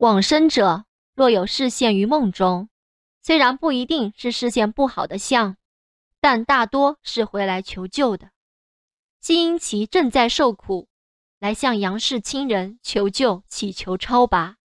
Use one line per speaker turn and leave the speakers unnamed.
往生者若有视现于梦中，虽然不一定是视现不好的相，但大多是回来求救的，既因其正在受苦，来向杨氏亲人求救，祈求超拔。